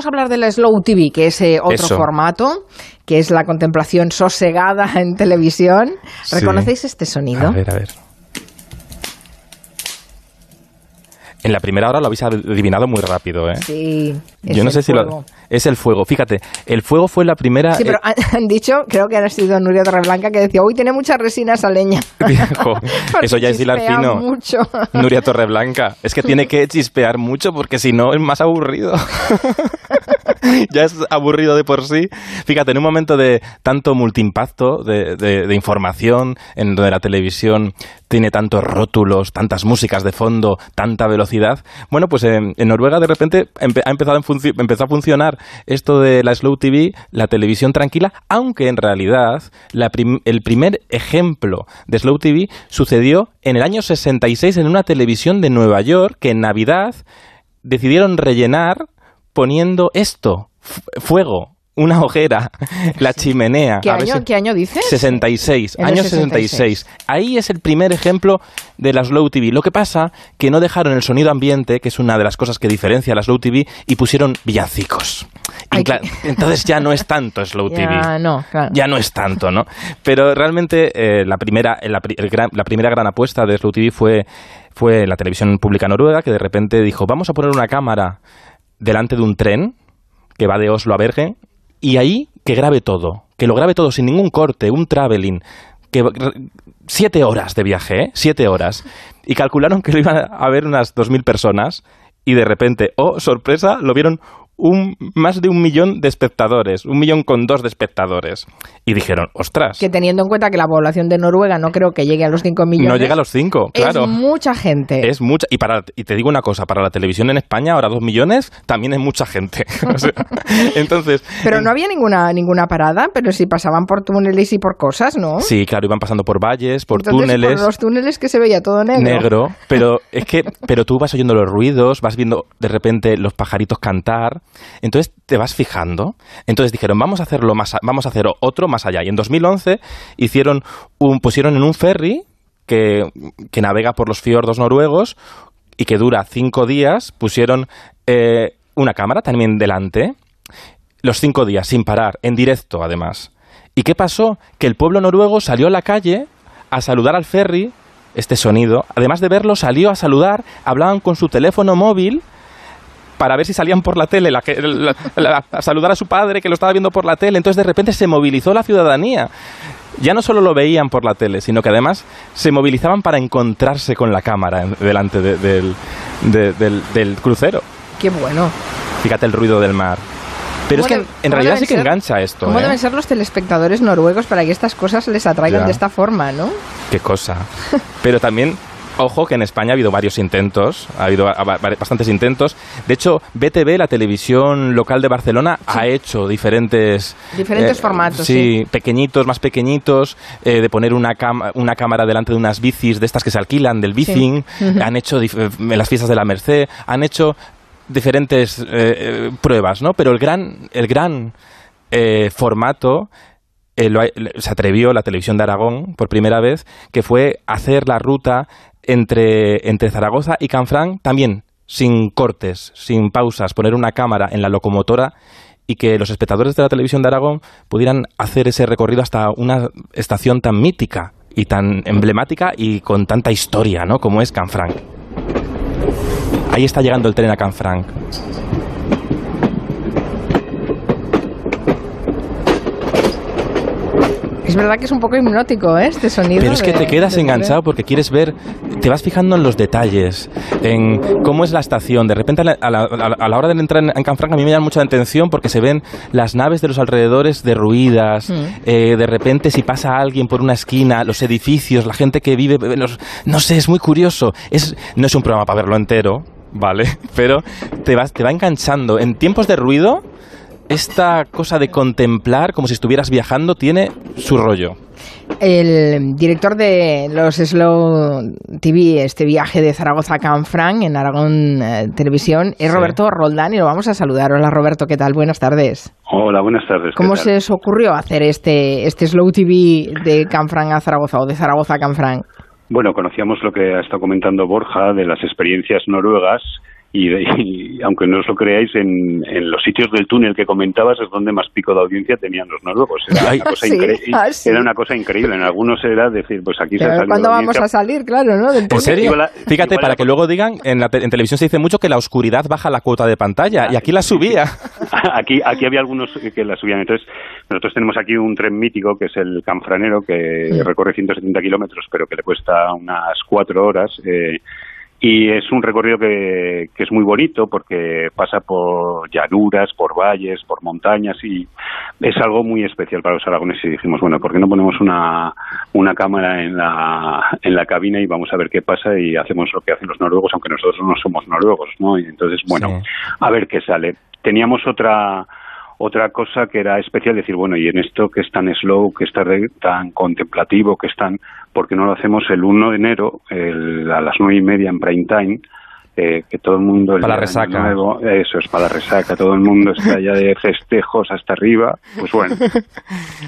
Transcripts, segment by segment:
vamos a hablar de la Slow TV, que es eh, otro formato, que es la contemplación sosegada en televisión. ¿Reconocéis este sonido? A ver, a ver. En la primera hora lo habéis adivinado muy rápido, ¿eh? Sí. Yo no sé si lo. Es el fuego. Fíjate, el fuego fue la primera. Sí, pero eh, han, dicho, creo que ha sido Nuria Torreblanca, que decía, uy, tiene mucha resina esa leña. eso ya es hilar fino. mucho. Nuria Torreblanca. Es que tiene que chispear mucho porque si no es más aburrido. ya es aburrido de por sí. Fíjate, en un momento de tanto multiimpacto de, de, información, en donde la televisión tiene tantos rótulos, tantas músicas de fondo, tanta velocidad, bueno, pues en, Noruega de repente ha empezado a, empezó a funcionar esto de la Slow TV, la televisión tranquila, aunque en realidad el primer ejemplo de Slow TV sucedió en el año 66 en una televisión de Nueva York que en Navidad decidieron rellenar poniendo esto, fuego, una hoguera, la chimenea. ¿Qué, año, ¿qué año dices? 66, año 66. Ahí es el primer ejemplo de la Slow TV. Lo que pasa que no dejaron el sonido ambiente, que es una de las cosas que diferencia a la Slow TV, y pusieron villancicos. entonces ya no es tanto Slow TV. Ya no, Ya no es tanto, ¿no? Pero realmente eh, la, primera, la, la primera gran apuesta de Slow TV fue, fue la televisión pública noruega, que de repente dijo, vamos a poner una cámara delante de un tren que va de Oslo a Bergen y ahí que grabe todo, que lo grabe todo sin ningún corte, un traveling, que siete horas de viaje, ¿eh? siete horas. Y calcularon que lo iban a ver unas dos mil personas y de repente, oh, sorpresa, lo vieron un, más de un millón de espectadores, un millón con dos de espectadores. Y dijeron, ostras. Que teniendo en cuenta que la población de Noruega no creo que llegue a los 5 millones. No llega a los 5, claro. Es mucha gente. Es mucha. Y, para, y te digo una cosa, para la televisión en España, ahora 2 millones, también es mucha gente. entonces. Pero no había ninguna, ninguna parada, pero si pasaban por túneles y por cosas, ¿no? Sí, claro, iban pasando por valles, por túneles. Por los túneles que se veía todo negro. Negro, pero es que, pero tú vas oyendo los ruidos, vas viendo de repente los pajaritos cantar. Entonces te vas fijando. Entonces dijeron, vamos a hacerlo más, vamos a hacer otro más allá. Y en 2011 hicieron un, pusieron en un ferry que, que navega por los fiordos noruegos y que dura cinco días, pusieron eh, una cámara también delante, los cinco días, sin parar, en directo además. ¿Y qué pasó? Que el pueblo noruego salió a la calle a saludar al ferry, este sonido, además de verlo, salió a saludar, hablaban con su teléfono móvil para ver si salían por la tele, a saludar a su padre que lo estaba viendo por la tele. Entonces de repente se movilizó la ciudadanía. Ya no solo lo veían por la tele, sino que además se movilizaban para encontrarse con la cámara delante del, del crucero. Qué bueno. Fíjate el ruido del mar. Pero es que en, realidad sí que engancha esto. ¿Cómo ¿eh? deben ser los telespectadores noruegos para que estas cosas les atraigan de esta forma, no? Qué cosa. Pero también Ojo que en España ha habido varios intentos, ha habido bastantes intentos. De hecho, BTV, la televisión local de Barcelona, ha hecho diferentes... Diferentes eh, formatos. Sí, pequeñitos, más pequeñitos, eh, de poner una, una cámara delante de unas bicis de estas que se alquilan, del bicing. Han hecho en las fiestas de la Merced, han hecho diferentes eh, pruebas, ¿no? Pero el gran, el gran formato se atrevió la televisión de Aragón por primera vez, que fue hacer la ruta entre, entre Zaragoza y Canfrán también sin cortes, sin pausas, poner una cámara en la locomotora y que los espectadores de la televisión de Aragón pudieran hacer ese recorrido hasta una estación tan mítica y tan emblemática y con tanta historia, ¿no? Como es Canfranc. Ahí está llegando el tren a Canfranc. Es verdad que es un poco hipnótico ¿eh? este sonido. Pero es que te quedas enganchado porque quieres ver, te vas fijando en los detalles, en cómo es la estación. De repente, a la, hora de entrar en, Canfranc, a mí me llama mucha atención porque se ven las naves de los alrededores derruidas. Mm. Eh, de repente, si pasa alguien por una esquina, los edificios, la gente que vive. no sé, es muy curioso. Es, no es un programa para verlo entero, ¿vale? Pero te, vas, te va enganchando. En tiempos de ruido esta cosa de contemplar como si estuvieras viajando tiene su rollo. El director de los Slow TV, este viaje de Zaragoza a Canfranc en Aragón eh, Televisión, es Roberto Roldán y lo vamos a saludar. Hola Roberto, ¿qué tal? Buenas tardes. Hola, buenas tardes. ¿Cómo se os ocurrió hacer este, este Slow TV de Canfranc a Zaragoza o de Zaragoza a Canfranc? Bueno, conocíamos lo que ha estado comentando Borja de las experiencias noruegas y, aunque no os lo creáis, en, los sitios del túnel que comentabas es donde más pico de audiencia tenían los noruegos. Era, una, cosa ah, era una cosa increíble. En algunos era decir, pues aquí se ha ¿Cuándo vamos a salir? Claro, ¿no? ¿En serio? Fíjate, para que luego digan, en, la en televisión se dice mucho que la oscuridad baja la cuota de pantalla, y aquí la subía. aquí, aquí había algunos que la subían. Entonces, nosotros tenemos aquí un tren mítico, que es el Canfranero, que recorre 170 kilómetros, pero que le cuesta unas cuatro horas. Eh, y es un recorrido que, que, es muy bonito porque pasa por llanuras, por valles, por montañas y es algo muy especial para los aragoneses y dijimos, bueno, ¿por qué no ponemos una, una cámara en la, en la cabina y vamos a ver qué pasa y hacemos lo que hacen los noruegos, aunque nosotros no somos noruegos, ¿no? Y entonces, bueno, a ver qué sale. Teníamos otra otra cosa que era especial, decir, bueno, y en esto que es tan slow, que es tan contemplativo, que es tan... ¿Por qué no lo hacemos el 1 de enero a las nueve y media en prime time? Eh, que todo el mundo... Para la resaca. eso es, para la resaca. Todo el mundo está ya de festejos hasta arriba. Pues bueno.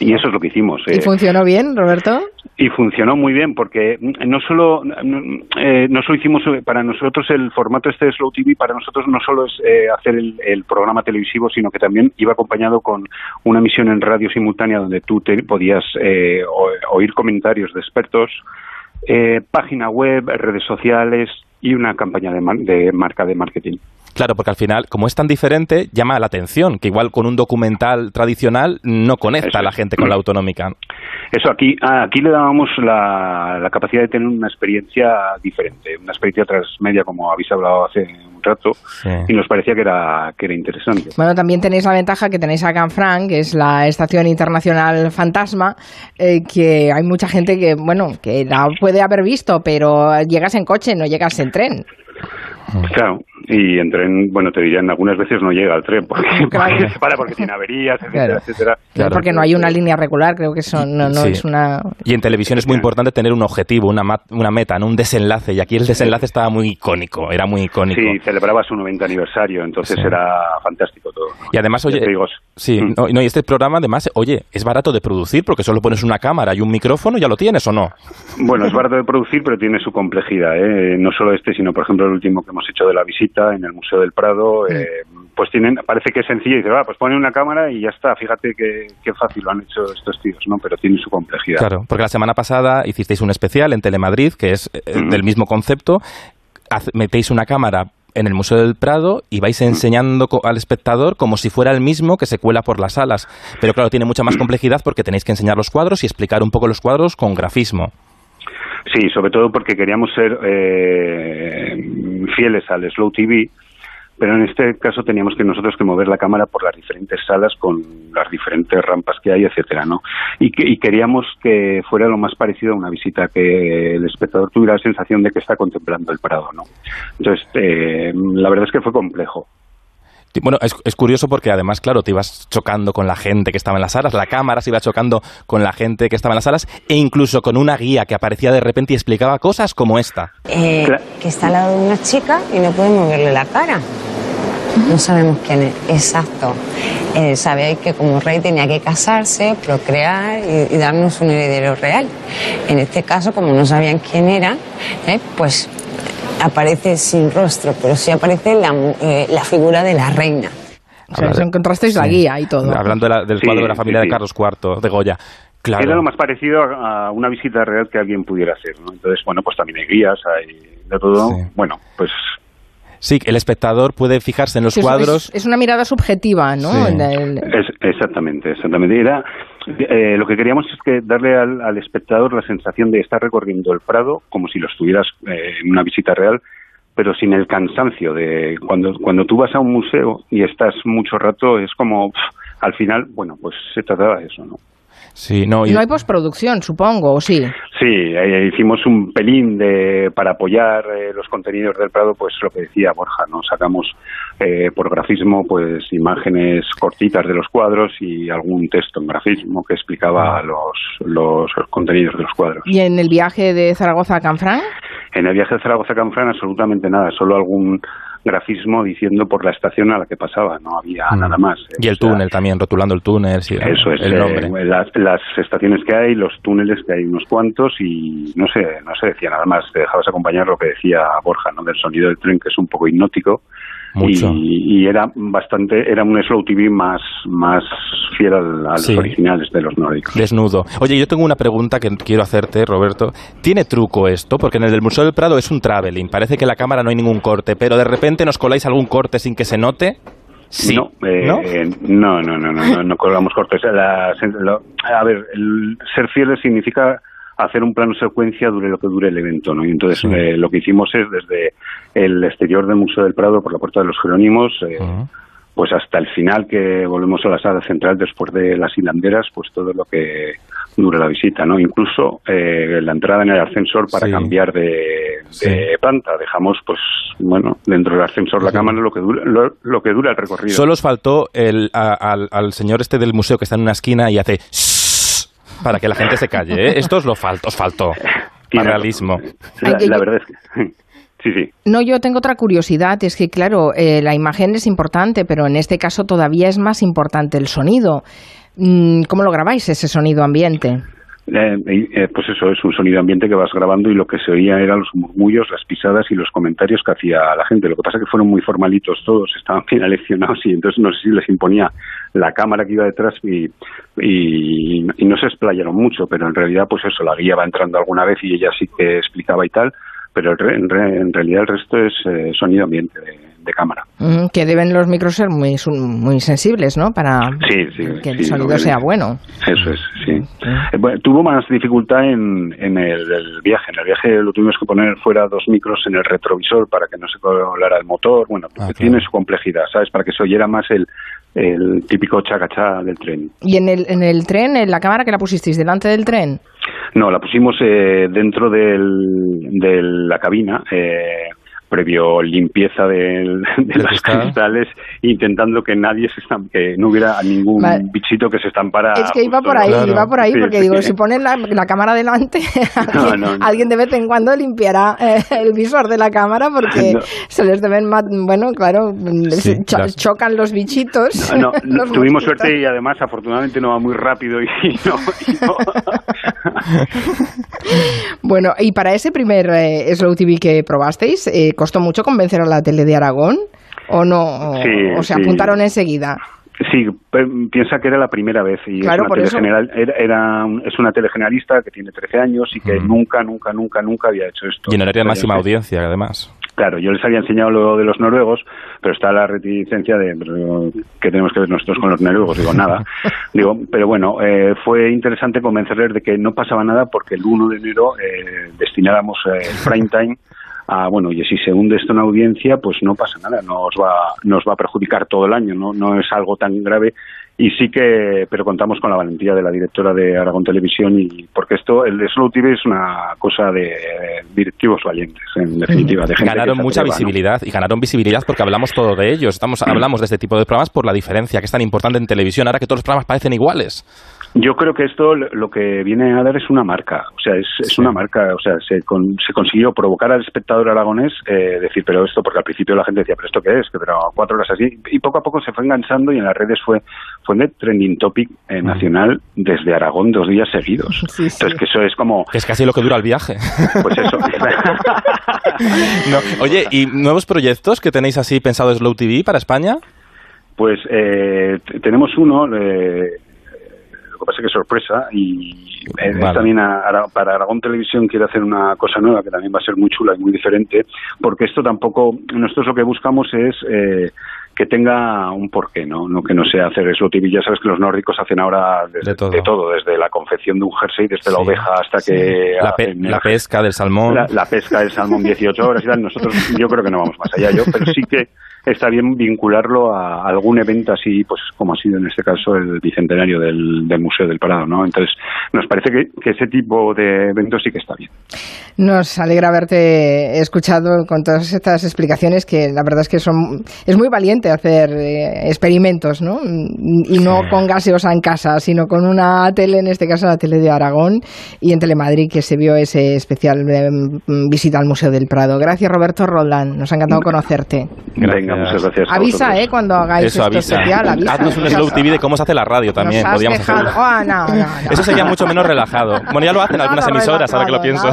Y eso es lo que hicimos. ¿Y funcionó bien, Roberto? Y funcionó muy bien porque no solo, eh, no solo hicimos, para nosotros el formato este de Slow TV, para nosotros no solo es eh, hacer el, programa televisivo, sino que también iba acompañado con una emisión en radio simultánea donde tú te podías eh, oír comentarios de expertos, eh, página web, redes sociales y una campaña de, de marca de marketing. Claro, porque al final, como es tan diferente, llama la atención, que igual con un documental tradicional no conecta a la gente con la autonómica. Eso, aquí, aquí le dábamos la, la capacidad de tener una experiencia diferente, una experiencia transmedia, como habéis hablado hace un rato, y nos parecía que era, que era interesante. Bueno, también tenéis la ventaja que tenéis a Canfranc, que es la Estación Internacional Fantasma, eh, que hay mucha gente que, bueno, que la puede haber visto, pero llegas en coche, no llegas en tren. Claro, y en tren, bueno, te dirían, algunas veces no llega al tren porque, se para porque tiene averías, etcétera, etcétera. Claro, porque no hay una línea regular, creo que eso no, es una... Y en televisión es muy importante tener un objetivo, una, una meta, ¿no? un desenlace, y aquí el desenlace estaba muy icónico, era muy icónico. Sí, celebraba su 90 aniversario, entonces era fantástico todo. Y además, oye, sí, mm. no, y este programa además, oye, es barato de producir porque solo pones una cámara y un micrófono, ¿ya lo tienes o no? Bueno, es barato de producir, pero tiene su complejidad, ¿eh? no solo este, sino por ejemplo el último que hemos hecho de la visita en el Museo del Prado, eh, pues tienen, parece que es sencillo y dice, va, pues ponen una cámara y ya está, fíjate qué, fácil lo han hecho estos tíos, ¿no? Pero tiene su complejidad. Claro, porque la semana pasada hicisteis un especial en Telemadrid, que es eh, del mismo concepto, metéis una cámara en el Museo del Prado y vais enseñando al espectador como si fuera el mismo que se cuela por las salas. Pero claro, tiene mucha más complejidad porque tenéis que enseñar los cuadros y explicar un poco los cuadros con grafismo. Sí, sobre todo porque queríamos ser eh, fieles al Slow TV, pero en este caso teníamos que nosotros que mover la cámara por las diferentes salas con las diferentes rampas que hay, etcétera, ¿no? Y, y queríamos que fuera lo más parecido a una visita, que el espectador tuviera la sensación de que está contemplando el Prado, ¿no? Entonces, eh, la verdad es que fue complejo. Bueno, es, curioso porque además, claro, te ibas chocando con la gente que estaba en las salas, la cámara se iba chocando con la gente que estaba en las salas e incluso con una guía que aparecía de repente y explicaba cosas como esta. Eh, que está al lado de una chica y no puede moverle la cara. No sabemos quién es, exacto. Eh, sabéis que como rey tenía que casarse, procrear y, darnos un heredero real. En este caso, como no sabían quién era, eh, pues aparece sin rostro, pero sí aparece la, eh, la figura de la reina. O sea, encontrasteis la guía y todo. Hablando del cuadro de la familia de Carlos IV, de Goya. Claro. Era lo más parecido a una visita real que alguien pudiera hacer, ¿no? Entonces, bueno, pues también hay guías, hay de todo. Bueno, pues Sí, el espectador puede fijarse en los cuadros. Es, una mirada subjetiva, ¿no? exactamente, exactamente. Era, eh, lo que queríamos es que darle al, espectador la sensación de estar recorriendo el Prado como si lo estuvieras eh, en una visita real, pero sin el cansancio de cuando cuando tú vas a un museo y estás mucho rato es como al final, bueno, pues se trataba de eso, ¿no? Sí, no, y... no hay postproducción, supongo, ¿o sí? Sí, eh, hicimos un pelín de, para apoyar eh, los contenidos del Prado, pues lo que decía Borja, ¿no? Sacamos eh, por grafismo pues imágenes cortitas de los cuadros y algún texto en grafismo que explicaba los, los, contenidos de los cuadros. ¿Y en el viaje de Zaragoza a Canfrán? En el viaje de Zaragoza a Canfrán absolutamente nada, solo algún grafismo diciendo por la estación a la que pasaba, no había Mm. nada más. Y el O sea, túnel también, rotulando el túnel, sí, Eso es, el eh, nombre. las, las estaciones que hay, los túneles que hay unos cuantos y no sé, no se decía nada más, te dejabas acompañar lo que decía Borja, ¿no? Del sonido del tren que es un poco hipnótico Mucho. y, y era bastante, era un slow TV más, más fiel a los Sí. originales de los nórdicos. Desnudo. Oye, yo tengo una pregunta que quiero hacerte, Roberto. ¿Tiene truco esto? Porque en el del Museo del Prado es un traveling. Parece que en la cámara no hay ningún corte, pero de repente nos coláis algún corte sin que se note. Sí. No, eh, ¿No? no, no, no, no, no, no colgamos cortes. La- lo- a ver, el ser fieles significa hacer un plano secuencia dure lo que dure el evento, ¿no? Y entonces Sí. eh, lo que hicimos es desde el exterior del Museo del Prado por la Puerta de los Jerónimos, eh, pues hasta el final que volvemos a la sala central después de las hilanderas, pues todo lo que dure la visita, ¿no? Incluso eh, la entrada en el ascensor para Sí. cambiar de, de Sí. planta. Dejamos, pues, bueno, dentro del ascensor la cámara lo que dura, lo, lo que dura el recorrido. Solo os faltó el, a- al, al señor este del museo que está en una esquina y hace para que la gente se calle. ¿eh? Esto os lo faltó, os faltó. Realismo. La, la verdad es que sí, sí. No, yo tengo otra curiosidad, es que claro, eh, la imagen es importante, pero en este caso todavía es más importante el sonido. Mm, ¿Cómo lo grabáis ese sonido ambiente? Eh, eh, pues eso es un sonido ambiente que vas grabando y lo que se oía eran los murmullos, las pisadas y los comentarios que hacía la gente. Lo que pasa es que fueron muy formalitos todos, estaban bien aleccionados y entonces no sé si les imponía la cámara que iba detrás y, y, y no se explayaron mucho, pero en realidad pues eso, la guía va entrando alguna vez y ella sí que explicaba y tal, pero el re- en, re- en realidad el resto es eh, sonido ambiente de, de cámara. Mm, que deben los micros ser muy, muy sensibles, ¿no? Para Sí, sí, que el sí, sonido sea bueno. Eso es, sí. Eh, bueno, tuvo más dificultad en, en el, el viaje. En el viaje lo tuvimos que poner fuera dos micros en el retrovisor para que no se colara el motor. Bueno, Ah, tiene claro. su complejidad, ¿sabes? Para que se oyera más el, el típico chacachá del tren. ¿Y en el, en el tren, en la cámara que la pusisteis delante del tren? No, la pusimos eh, dentro del, de la cabina. Eh, previo limpieza del- de, los cristal. cristales intentando que nadie se estam- que no hubiera ningún Vale. bichito que se estampara Es que iba por ahí, Claro. iba por ahí, Sí, porque sí. digo, si ponen la, la cámara delante, alguien, no, no. alguien de vez en cuando limpiará eh, el visor de la cámara porque No. se les deben, bueno, claro, Sí, cho- las- chocan los bichitos. No, no, los tuvimos mosquitos. suerte y además afortunadamente no va muy rápido y, y no, y no- Bueno, y para ese primer eh, Slow TV que probasteis, eh, ¿costó mucho convencer a la tele de Aragón? ¿O no? O, Sí, o se sí. apuntaron enseguida? Sí, piensa que era la primera vez y Claro, es, por una eso. telegeneral- era, era un- es una telegeneralista que tiene 13 años y que nunca, nunca, nunca, nunca había hecho esto. Y en Había máxima audiencia, además. Claro, yo les había enseñado lo de los noruegos, pero está la reticencia de qué tenemos que ver nosotros con los noruegos. Digo, nada. Digo, pero bueno, eh, fue interesante convencerles de que no pasaba nada porque el 1 de enero eh, destináramos eh, el prime time a, bueno, y si se hunde esto en audiencia, pues no pasa nada, nos va, nos va a perjudicar todo el año, no, no es algo tan grave. Y sí que, pero contamos con la valentía de la directora de Aragón Televisión y porque esto, el Slow TV es una cosa de directivos valientes, en definitiva. De gente Ganaron mucha atreva, ¿no? visibilidad y ganaron visibilidad porque hablamos todo de ellos. Estamos, hablamos de este tipo de programas por la diferencia que es tan importante en televisión ahora que todos los programas parecen iguales. Yo creo que esto lo que viene a dar es una marca, o sea, es, es una marca, o sea, se, con- se consiguió provocar al espectador aragonés, eh, decir, pero esto, porque al principio la gente decía, pero esto qué es, que pero cuatro horas así, y poco a poco se fue enganchando y en las redes fue fue de trending topic eh, nacional desde Aragón dos días seguidos. Sí, sí. Entonces que eso es como, es casi lo que dura el viaje. pues eso. No. Oye, ¿y nuevos proyectos que tenéis así pensado de Slow TV para España? Pues eh, tenemos uno, eh, lo que pasa es que es sorpresa, y es también a- para Aragón Televisión quiere hacer una cosa nueva que también va a ser muy chula y muy diferente, porque esto tampoco, nosotros lo que buscamos es eh, que tenga un porqué, ¿no? no que no sea hacer eso TV. Ya sabes que los nórdicos hacen ahora desde, De todo. desde la confección de un jersey, desde la oveja hasta sí. que La, pe- pesca del salmón. la, la pesca del salmón 18 horas y tal. Nosotros, yo creo que no vamos más allá, yo, pero sí que está bien vincularlo a algún evento así, pues como ha sido en este caso el bicentenario del, Museo del Prado, ¿no? Entonces, nos parece que, ese tipo de eventos sí que está bien. Nos alegra haberte escuchado con todas estas explicaciones que la verdad es que son es muy valiente hacer eh, experimentos, ¿no? Y no con gaseosa en casa, sino con una tele, en este caso la tele de Aragón y en Telemadrid que se vio ese especial mm, visita al Museo del Prado. Gracias Roberto Roldán, nos ha encantado conocerte. Venga, muchas gracias. Avisa, ¿eh? Cuando hagáis Eso, esto avisa. especial, avisa. Haznos un slow TV de cómo se hace la radio también. Podríamos hacerlo. Oh, no, no, Eso sería mucho menos relajado. Bueno, ya lo hacen algunas emisoras, ahora que lo pienso.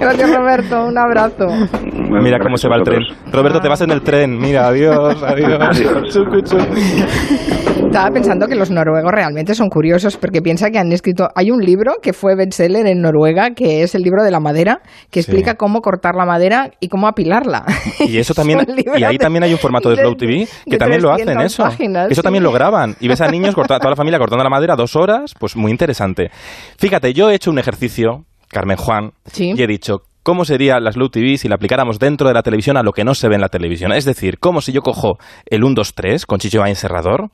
Gracias Roberto, un abrazo. Mira cómo se va el tren. Roberto, te vas en el tren. Mira, adiós, adiós. adiós. Estaba pensando que los noruegos realmente son curiosos porque piensa que han escrito. Hay un libro que fue bestseller en Noruega que es el libro de la madera que explica cómo cortar la madera y cómo apilarla. Y eso también. y ahí también hay un formato de Slow TV que también lo hacen eso. eso también lo graban y ves a niños toda la familia cortando la madera dos horas, pues muy interesante. Fíjate, yo he hecho un ejercicio Carmen Juan, y he dicho, ¿cómo sería la Slow TV si la aplicáramos dentro de la televisión a lo que no se ve en la televisión? Es decir, como si yo cojo el 1, 2, 3 con Chicho Serrador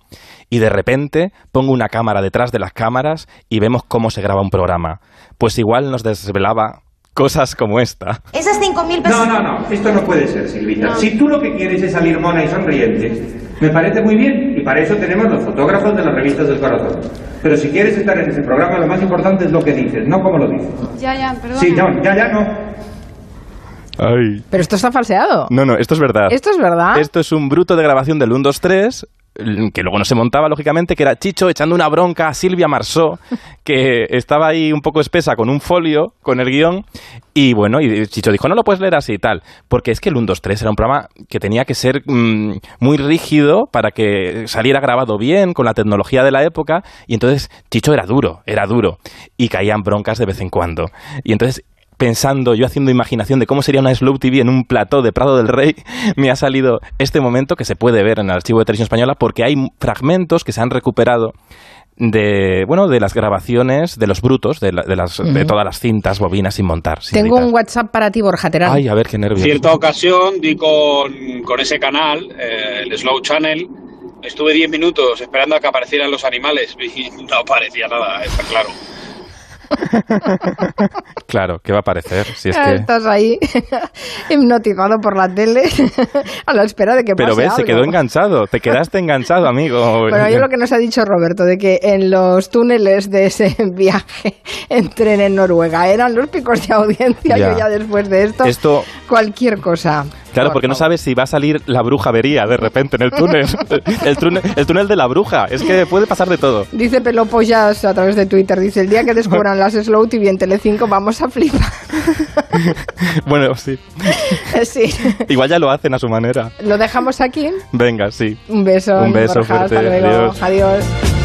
y de repente pongo una cámara detrás de las cámaras y vemos cómo se graba un programa. Pues igual nos desvelaba cosas como esta. Esas 5.000 pesos... No, no, no, esto no puede ser, Silvita. Si tú lo que quieres es salir mona y sonriente, me parece muy bien y para eso tenemos los fotógrafos de las revistas del corazón. Pero si quieres estar en ese programa, lo más importante es lo que dices, no como lo dices. Ya, ya, perdón. Sí, no, ya, ya, no. Ay. Pero esto está falseado. No, no, esto es verdad. Esto es verdad. Esto es un bruto de grabación del 1, 2, 3 que luego no se montaba, lógicamente, que era Chicho echando una bronca a Silvia Marsó, que estaba ahí un poco espesa con un folio, con el guion, y bueno, y Chicho dijo, no lo puedes leer así y tal, porque es que el 1, 2, 3 era un programa que tenía que ser mm, muy rígido para que saliera grabado bien, con la tecnología de la época, y entonces Chicho era duro, era duro, y caían broncas de vez en cuando. Y entonces pensando, yo haciendo imaginación de cómo sería una Slow TV en un plató de Prado del Rey, me ha salido este momento que se puede ver en el archivo de televisión española porque hay fragmentos que se han recuperado de bueno de las grabaciones de los brutos de, las, de todas las cintas bobinas sin montar tengo un WhatsApp para ti Borja Terán. Ay a ver qué nervios. Cierta ocasión di con, con ese canal eh, el Slow Channel estuve 10 minutos esperando a que aparecieran los animales y no aparecía nada está claro claro, ¿qué va a aparecer? Si es que... Estás ahí hipnotizado por la tele a la espera de que Pero ves, se quedó enganchado, te quedaste enganchado, amigo. Bueno, yo lo que nos ha dicho Roberto, de que en los túneles de ese viaje en tren en Noruega eran los picos de audiencia, yo ya después de esto, esto... cualquier cosa. Claro, porque no sabes si va a salir la bruja vería de repente en el túnel. el, túnel el túnel de la bruja. Es que puede pasar de todo. Dice Pelopollas a través de Twitter, dice, el día que descubran las Slow TV en Telecinco vamos a flipar. bueno, sí. sí. Igual ya lo hacen a su manera. ¿Lo dejamos aquí? Venga, sí. Un beso. Un beso fuerte. Hasta luego. Adiós.